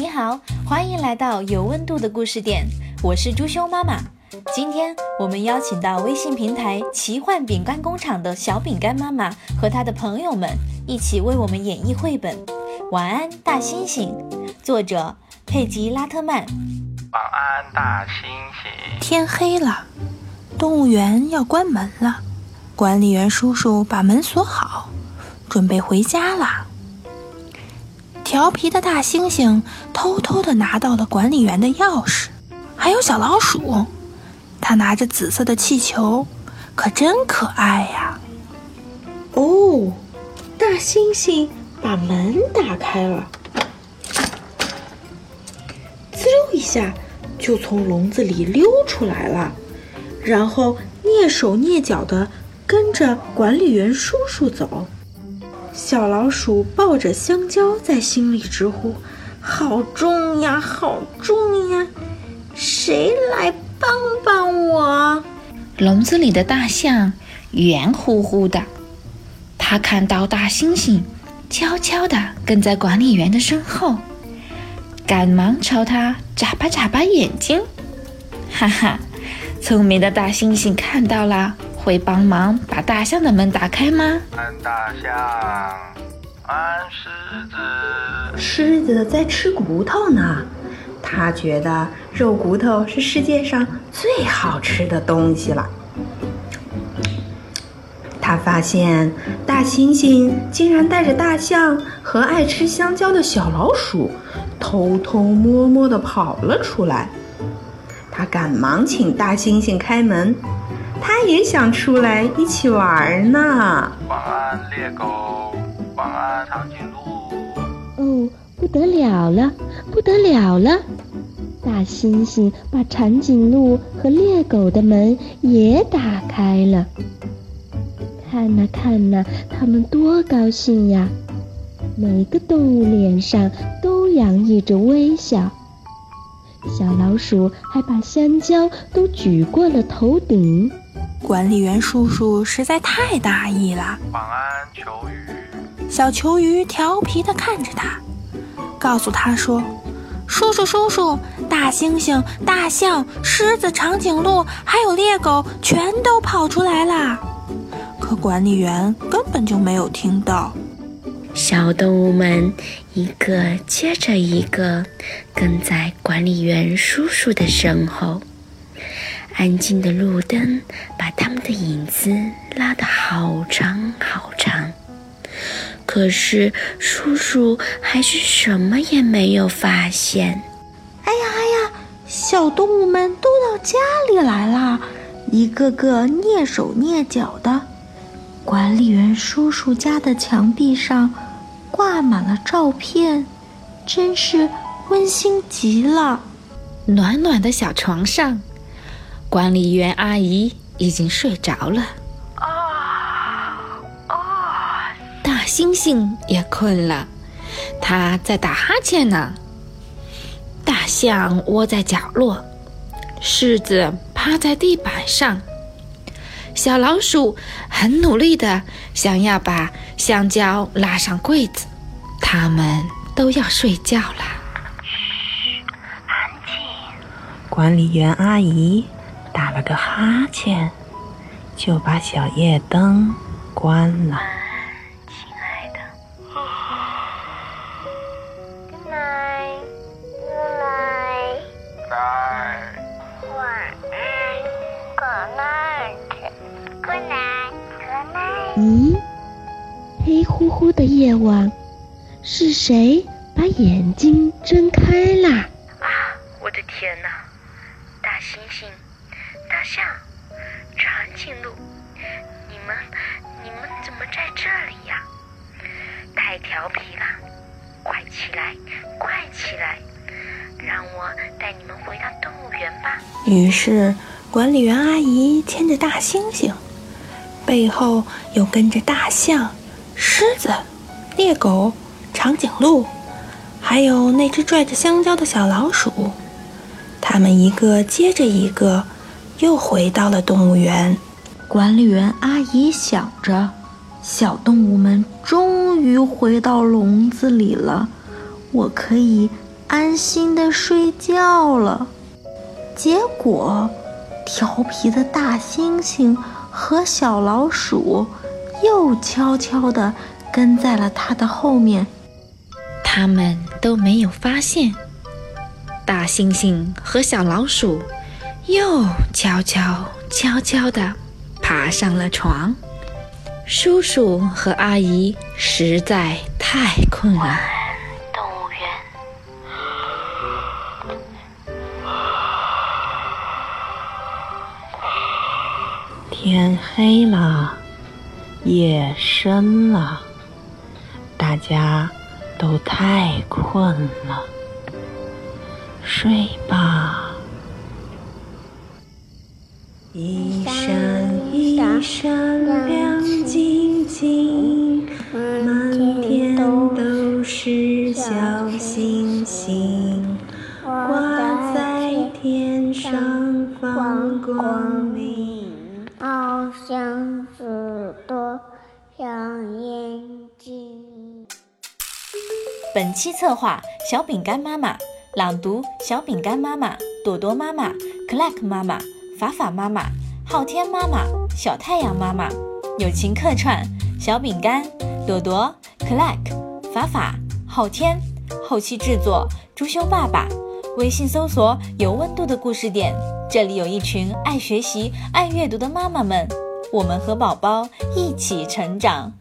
你好，欢迎来到有温度的故事店，我是朱兄妈妈。今天我们邀请到微信平台奇幻饼干工厂的小饼干妈妈和她的朋友们一起为我们演绎绘本《晚安大猩猩》，作者佩吉拉特曼。晚安，大猩猩。天黑了，动物园要关门了。管理员叔叔把门锁好，准备回家了。调皮的大猩猩偷偷地拿到了管理员的钥匙，还有小老鼠。他拿着紫色的气球，可真可爱呀！哦，大猩猩把门打开了，滋溜一下就从笼子里溜出来了，然后蹑手蹑脚地跟着管理员叔叔走。小老鼠抱着香蕉，在心里直呼：“好重呀，好重呀！谁来帮帮我？”笼子里的大象圆乎乎的，它看到大猩猩悄悄地跟在管理员的身后，赶忙朝他眨巴眨巴眼睛。哈哈，聪明的大猩猩看到了。会帮忙把大象的门打开吗？安大象，安狮子。狮子在吃骨头呢，他觉得肉骨头是世界上最好吃的东西了。他发现大猩猩竟然带着大象和爱吃香蕉的小老鼠，偷偷摸摸地跑了出来。他赶忙请大猩猩开门。他也想出来一起玩呢。晚安，猎狗。晚安，长颈鹿。哦，不得了了，不得了了！大猩猩把长颈鹿和猎狗的门也打开了。看呐看呐，他们多高兴呀！每个动物脸上都洋溢着微笑。小老鼠还把香蕉都举过了头顶。管理员叔叔实在太大意了。晚安，球鱼。小球鱼调皮地看着他，告诉他说：“叔叔，叔叔，大猩猩、大象、狮子、长颈鹿，还有猎狗，全都跑出来啦！”可管理员根本就没有听到。小动物们一个接着一个跟在管理员叔叔的身后。安静的路灯把他们的影子拉得好长好长，可是叔叔还是什么也没有发现。哎呀哎呀，小动物们都到家里来了，一个个蹑手蹑脚的。管理员叔叔家的墙壁上挂满了照片，真是温馨极了。暖暖的小床上。管理员阿姨已经睡着了，啊啊！大猩猩也困了，它在打哈欠呢。大象窝在角落，狮子趴在地板上，小老鼠很努力的想要把香蕉拉上柜子。它们都要睡觉了。嘘，安静。管理员阿姨。打了个哈欠就把小夜灯关了。亲爱的啊奶 good night good night 黑乎乎的夜晚是谁把眼睛睁开啦？啊我的天呐大猩猩。大象、长颈鹿，你们你们怎么在这里呀？太调皮了，快起来，快起来，让我带你们回到动物园吧。于是，管理员阿姨牵着大猩猩，背后又跟着大象、狮子、猎狗、长颈鹿，还有那只拽着香蕉的小老鼠，他们一个接着一个。又回到了动物园，管理员阿姨想着，小动物们终于回到笼子里了，我可以安心的睡觉了。结果，调皮的大猩猩和小老鼠又悄悄地跟在了他的后面。他们都没有发现，大猩猩和小老鼠又悄悄悄悄地爬上了床。叔叔和阿姨实在太困了。动物园。天黑了，夜深了，大家都太困了，睡吧。一闪一闪亮晶晶，满天都是小星星，挂在天上放光明。好像许多小眼睛。本期策划：小饼干妈妈，朗读：小饼干妈妈、朵朵妈妈、Clack 妈妈、法法妈妈、昊天妈妈、小太阳妈妈。友情客串：小饼干、朵朵、Clack、法法、昊天。后期制作：朱修爸爸。微信搜索“有温度的故事点”，这里有一群爱学习、爱阅读的妈妈们，我们和宝宝一起成长。